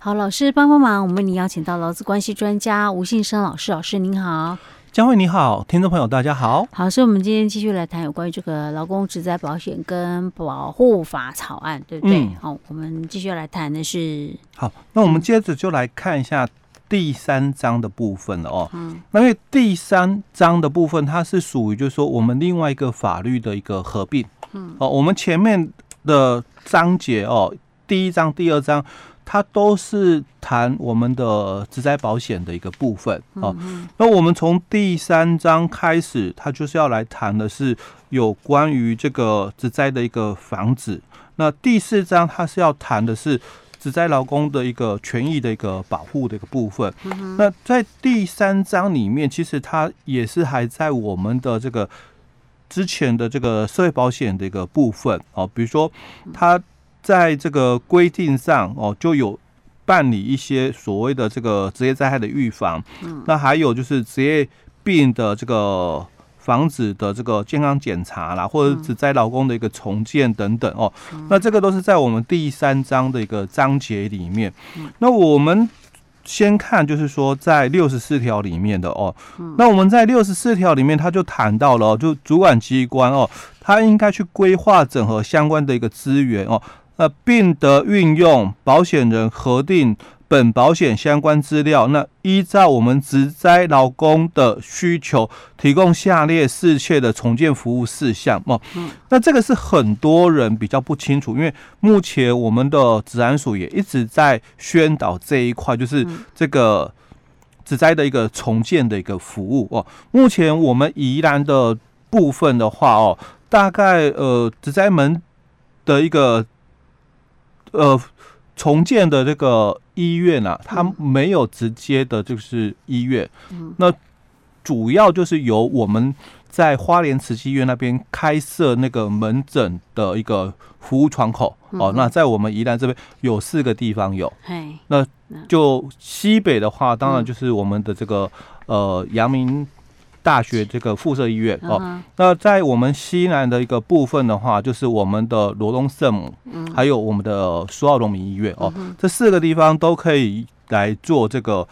好，老师帮帮忙，我们为你邀请到劳资关系专家吴信生老师，老师您好，佳慧你好，听众朋友大家好，好，所以我们今天继续来谈有关于这个劳工职灾保险跟保护法草案，对不对？嗯、好，我们继续来谈的是，好，那我们接着就来看一下第三章的部分了哦，嗯，那因为第三章的部分它是属于就是说我们另外一个法律的一个合并，嗯，哦，我们前面的章节哦，第一章、第二章。它都是谈我们的职灾保险的一个部分啊。那我们从第三章开始，它就是要来谈的是有关于这个职灾的一个防止。那第四章它是要谈的是职灾劳工的一个权益的一个保护的一个部分。那在第三章里面，其实它也是还在我们的这个之前的这个社会保险的一个部分哦，比如说它。在这个规定上哦，就有办理一些所谓的这个职业灾害的预防，嗯，那还有就是职业病的这个防止的这个健康检查啦，或者职灾劳工的一个重建等等哦，那这个都是在我们第三章的一个章节里面。那我们先看就是说在六十四条里面的哦，那我们在六十四条里面他就谈到了，就主管机关哦，他应该去规划整合相关的一个资源哦。那并得运用保险人核定本保险相关资料，那依照我们职灾劳工的需求，提供下列适切的重建服务事项哦。那这个是很多人比较不清楚，因为目前我们的治安署也一直在宣导这一块，就是这个职灾的一个重建的一个服务哦。目前我们宜兰的部分的话哦，大概呃职灾门的一个。呃，重建的这个医院啊，它没有直接的，就是医院。嗯，那主要就是由我们在花莲慈济医院那边开设那个门诊的一个服务窗口。哦，那在我们宜兰这边有四个地方有。那就西北的话，当然就是我们的这个呃阳明。大学这个附设医院哦，那在我们西南的一个部分的话，就是我们的罗东圣母，还有我们的苏澳农民医院哦，这四个地方都可以来做这个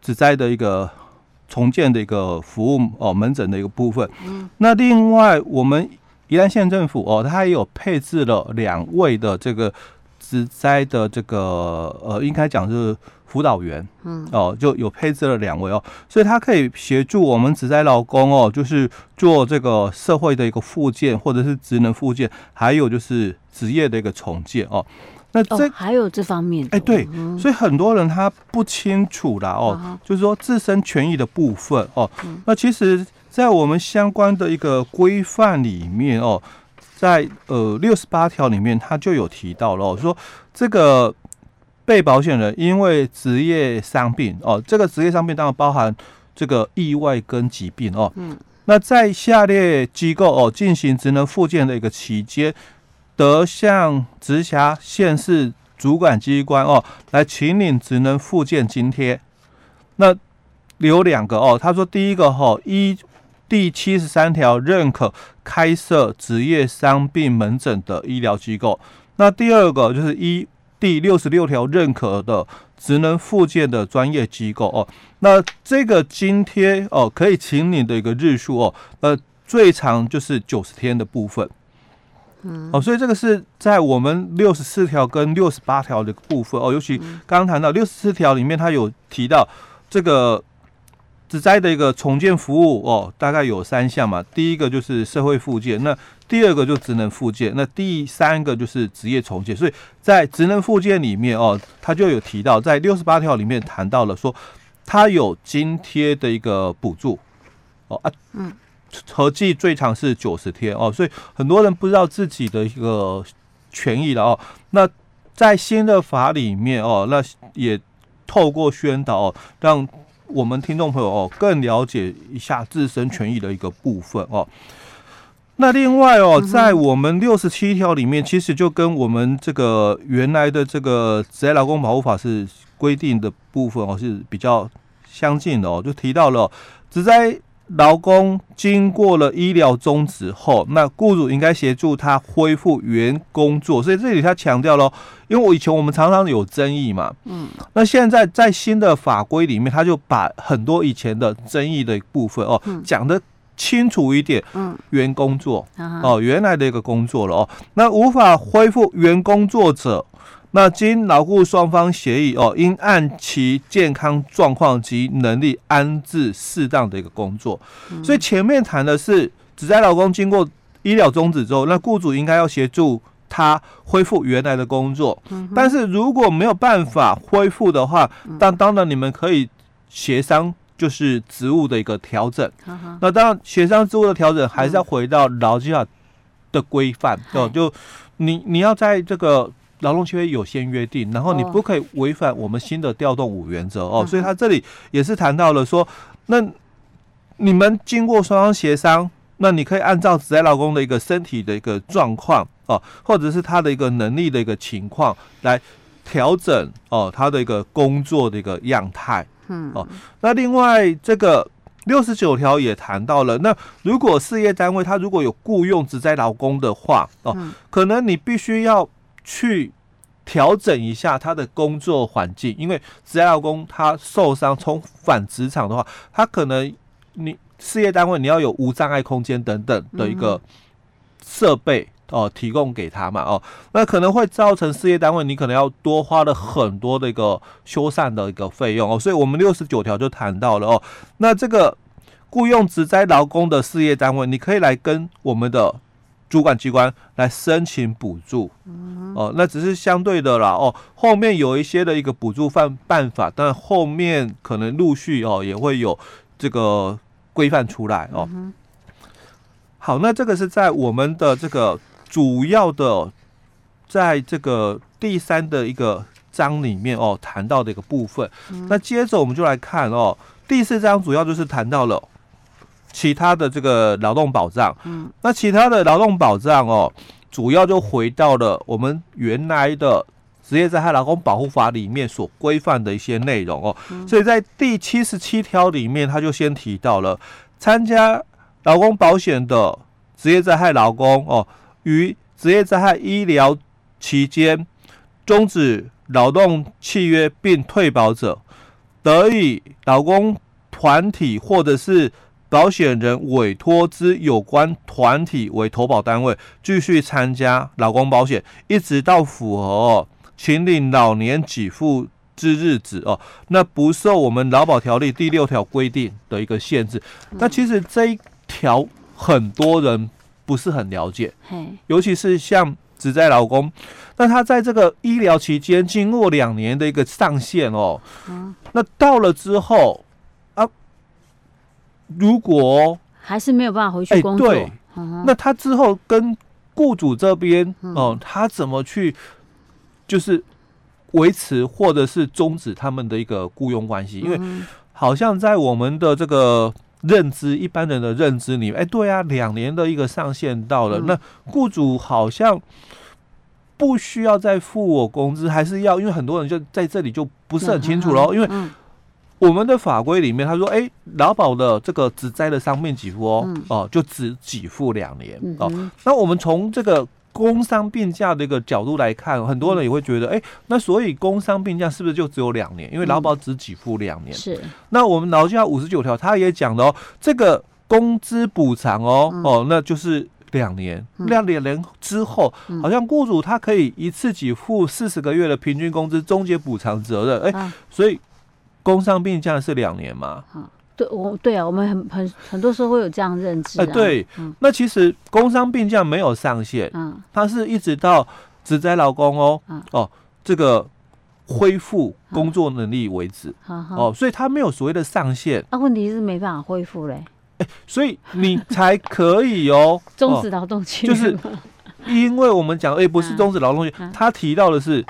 职灾的一个重建的一个服务哦，门诊的一个部分。那另外，我们宜兰县政府哦，它也有配置了两位的这个职灾的这个呃，应该讲是。辅导员，嗯，哦，就有配置了两位哦，所以他可以协助我们职灾劳工哦，就是做这个社会的一个复健，或者是职能复健，还有就是职业的一个重建哦。那这、哦、还有这方面，哎，对，所以很多人他不清楚啦哦，嗯、就是说自身权益的部分哦。那其实，在我们相关的一个规范里面哦，在呃六十八条里面，他就有提到了、哦，说这个。被保险人因为职业伤病哦，这个职业伤病当然包含这个意外跟疾病哦。嗯，那在下列机构哦进行职能复健的一个期间，得向直辖县市主管机关哦来请领职能复健津贴。那有两个哦，他说第一个哈、哦，一第七十三条认可开设职业伤病门诊的医疗机构。那第二个就是依。第六十六条认可的职能附件的专业机构哦，那这个津贴哦可以请你的一个日数哦，呃最长就是九十天的部分，嗯。哦，所以这个是在我们六十四条跟六十八条的部分哦，尤其刚刚谈到六十四条里面，它有提到这个。职灾的一个重建服务哦，大概有三项嘛。第一个就是社会复健，那第二个就职能复健，那第三个就是职业重建。所以在职能复健里面哦，他就有提到，在六十八条里面谈到了说，他有津贴的一个补助哦啊，嗯，合计最长是九十天哦。所以很多人不知道自己的一个权益了哦。那在新的法里面哦，那也透过宣导哦，让。我们听众朋友哦，更了解一下自身权益的一个部分哦。那另外哦，在我们六十七条里面，其实就跟我们这个原来的这个职业劳工保护法是规定的部分哦，是比较相近的哦。就提到了职灾劳工经过了医疗终止后，那雇主应该协助他恢复原工作。所以这里他强调了，因为我以前我们常常有争议嘛，嗯，那现在在新的法规里面，他就把很多以前的争议的部分哦讲得清楚一点，嗯，原工作哦，原来的一个工作了哦，那无法恢复原工作者。那经劳雇双方协议哦，应按其健康状况及能力安置适当的一个工作。所以前面谈的是只在劳工经过医疗终止之后，那雇主应该要协助他恢复原来的工作。但是如果没有办法恢复的话，当当然你们可以协商，就是职务的一个调整。那当然协商职务的调整还是要回到劳基法的规范哦，就你你要在这个。劳动契约有先约定，然后你不可以违反我们新的调动五原则哦，所以他这里也是谈到了说，那你们经过双方协商，那你可以按照职灾劳工的一个身体的一个状况哦，或者是他的一个能力的一个情况来调整哦，他的一个工作的一个样态，嗯。哦，那另外这个六十九条也谈到了，那如果事业单位他如果有雇佣职灾劳工的话哦，可能你必须要。去调整一下他的工作环境，因为职业劳工他受伤重返职场的话，他可能你事业单位你要有无障碍空间等等的一个设备哦，提供给他嘛哦，那可能会造成事业单位你可能要多花了很多的一个修缮的一个费用哦，所以我们六十九条就谈到了哦，那这个雇佣职灾劳工的事业单位，你可以来跟我们的。主管机关来申请补助，哦，那只是相对的啦，哦，后面有一些的一个补助办办法，但后面可能陆续哦也会有这个规范出来哦。好，那这个是在我们的这个主要的，在这个第三的一个章里面哦谈到的一个部分。那接着我们就来看哦，第四章主要就是谈到了。其他的这个劳动保障，嗯，那其他的劳动保障哦，主要就回到了我们原来的职业灾害劳工保护法里面所规范的一些内容哦，所以在第七十七条里面，他就先提到了参加劳工保险的职业灾害劳工哦，于职业灾害医疗期间终止劳动契约并退保者，得以劳工团体或者是保险人委托之有关团体为投保单位，继续参加劳工保险，一直到符合哦，请领老年给付之日子哦，那不受我们劳保条例第六条规定的一个限制。那其实这一条很多人不是很了解，尤其是像只在劳工，那他在这个医疗期间经过两年的一个上限哦，那到了之后。如果还是没有办法回去工作，对，那他之后跟雇主这边哦，他怎么去就是维持或者是终止他们的一个雇佣关系？因为好像在我们的这个认知，一般人的认知里面，哎，对啊，两年的一个上限到了，那雇主好像不需要再付我工资，还是要？因为很多人就在这里就不是很清楚喽，因为。我们的法规里面，他说：“哎，劳保的这个只灾的伤病给付哦，嗯、哦，就只给付两年、哦。那我们从这个工伤病假的一个角度来看，很多人也会觉得，哎，那所以工伤病假是不是就只有两年？因为劳保只给付两年。是。那我们劳基法五十九条，他也讲了哦，这个工资补偿哦，嗯、哦，那就是两年。两年年之后，嗯、好像雇主他可以一次给付四十个月的平均工资，终结补偿责任。哎，啊、所以。工伤病假是两年嘛？嗯，对，我对啊，我们很很很多时候会有这样认知。哎，对，那其实工伤病假没有上限，嗯，它是一直到职灾劳工哦，哦，这个恢复工作能力为止，哦，所以它没有所谓的上限。那问题是没办法恢复嘞，哎，所以你才可以哦，终止劳动契约，就是因为我们讲，哎，不是终止劳动契约，他提到的是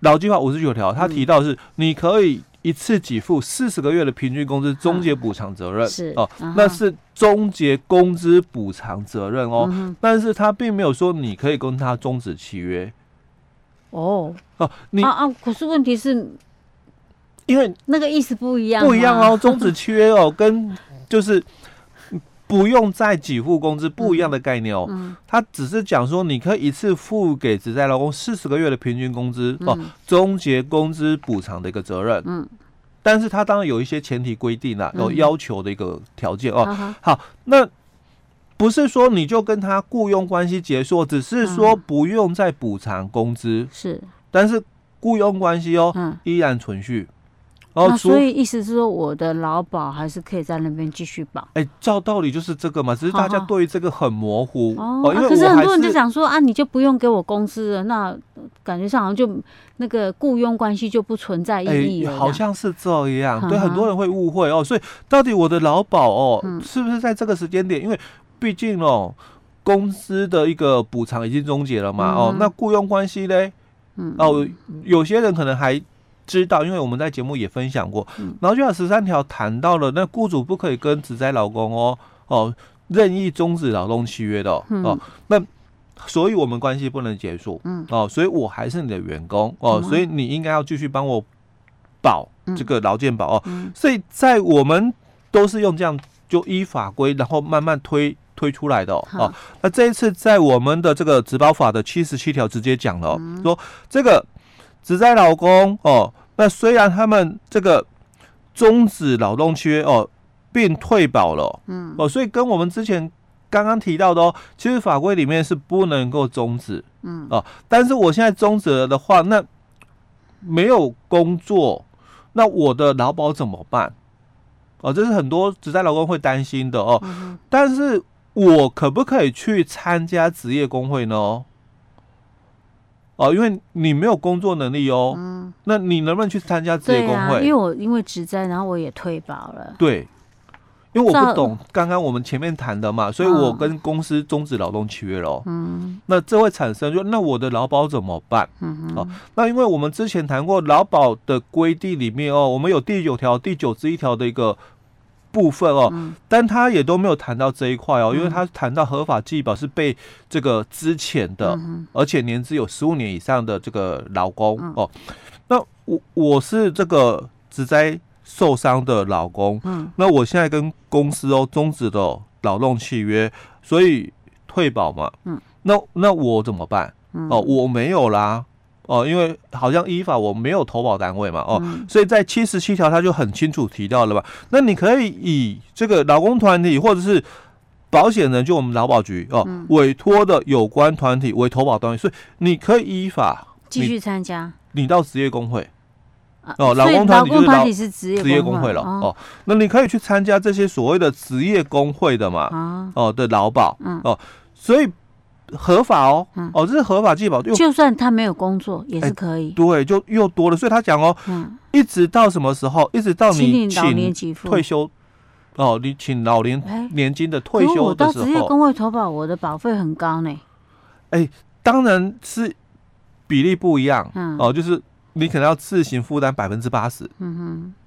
劳基法五十九条，他提到的是你可以。一次给付四十个月的平均工资，终结补偿责任。是哦，那是终结工资补偿责任哦，但是他并没有说你可以跟他终止契约。哦。哦，你啊啊，可是问题是，因为那个意思不一样，不一样哦，终止契约哦，跟就是不用再给付工资，不一样的概念哦。嗯，他只是讲说，你可以一次付给职在劳工四十个月的平均工资哦，终结工资补偿的一个责任。嗯，但是他当然有一些前提规定啊，有要求的一个条件哦。好，那不是说你就跟他雇佣关系结束，只是说不用再补偿工资。是，但是雇佣关系哦，依然存续。哦，那所以意思是说，我的劳保还是可以在那边继续保。哎、欸，照道理就是这个嘛，只是大家对于这个很模糊。哦，哦啊、可是很多人就想说啊，你就不用给我工资了，那感觉上好像就那个雇佣关系就不存在意义了、欸。好像是这样，对很多人会误会哦。所以到底我的劳保哦，嗯、是不是在这个时间点？因为毕竟哦，公司的一个补偿已经终结了嘛。嗯、哦，那雇佣关系嘞？嗯，哦，有些人可能还。知道，因为我们在节目也分享过，然后就有十三条谈到了，那雇主不可以跟职灾劳工哦哦任意终止劳动契约的哦，那所以我们关系不能结束，嗯。哦，所以我还是你的员工哦，所以你应该要继续帮我保这个劳健保哦，所以在我们都是用这样就依法规，然后慢慢推推出来的哦，哦，那这一次在我们的这个职保法的七十七条直接讲了，说这个。职灾劳工哦，那虽然他们这个终止劳动契约哦，并退保了，嗯哦，所以跟我们之前刚刚提到的哦，其实法规里面是不能够终止，嗯哦，但是我现在终止了的话，那没有工作，那我的劳保怎么办？哦，这是很多职在劳工会担心的哦。但是我可不可以去参加职业工会呢？哦，因为你没有工作能力哦，嗯，那你能不能去参加职业工会？啊、因为我因为职灾，然后我也退保了。对，因为我不懂刚刚我们前面谈的嘛，所以我跟公司终止劳动契约了。嗯，那这会产生就那我的劳保怎么办？嗯哼，哦，那因为我们之前谈过劳保的规定里面哦，我们有第九条第九十一条的一个。部分哦，嗯、但他也都没有谈到这一块哦，嗯、因为他谈到合法继保是被这个之前的，嗯、而且年资有十五年以上的这个劳工、嗯、哦。那我我是这个职灾受伤的劳工，嗯，那我现在跟公司哦终止的劳动契约，所以退保嘛，嗯，那那我怎么办？嗯、哦，我没有啦。哦，因为好像依法我没有投保单位嘛，哦，嗯、所以在七十七条他就很清楚提到了吧？那你可以以这个劳工团体或者是保险人，就我们劳保局哦、嗯、委托的有关团体为投保单位，所以你可以依法继续参加。你到职业工会哦，劳工团体就是职业职业工会了哦，哦。那你可以去参加这些所谓的职业工会的嘛，啊、哦的劳保，嗯、哦，所以。合法哦，嗯、哦，这是合法继保，就算他没有工作也是可以。欸、对，就又多了，所以他讲哦，嗯，一直到什么时候？一直到你请退休，哦，你请老年年金的退休的时候。我到职业工会投保，我的保费很高呢。哎、欸，当然是比例不一样，嗯，哦，就是。你可能要自行负担百分之八十，嗯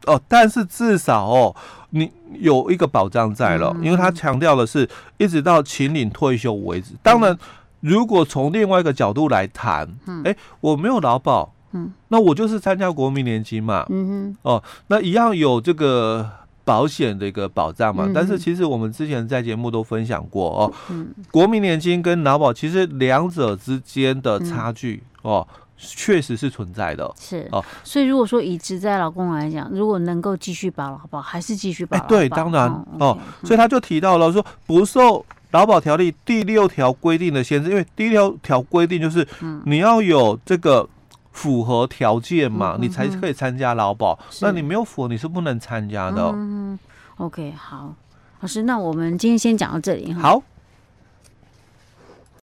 哼，哦，但是至少哦，你有一个保障在了，嗯、因为他强调的是一直到秦岭退休为止。当然，如果从另外一个角度来谈，嗯，哎，我没有劳保，嗯，那我就是参加国民年金嘛，嗯哼，哦，那一样有这个保险的一个保障嘛。嗯、但是其实我们之前在节目都分享过哦，嗯，国民年金跟劳保其实两者之间的差距、嗯、哦。确实是存在的，是哦。所以如果说以职在老公来讲，如果能够继续保劳保，还是继续保。哎，对，当然哦。所以他就提到了说，不受劳保条例第六条规定的限制，因为第六条规定就是，你要有这个符合条件嘛，你才可以参加劳保。那你没有符合，你是不能参加的。嗯，OK，好，老师，那我们今天先讲到这里哈。好。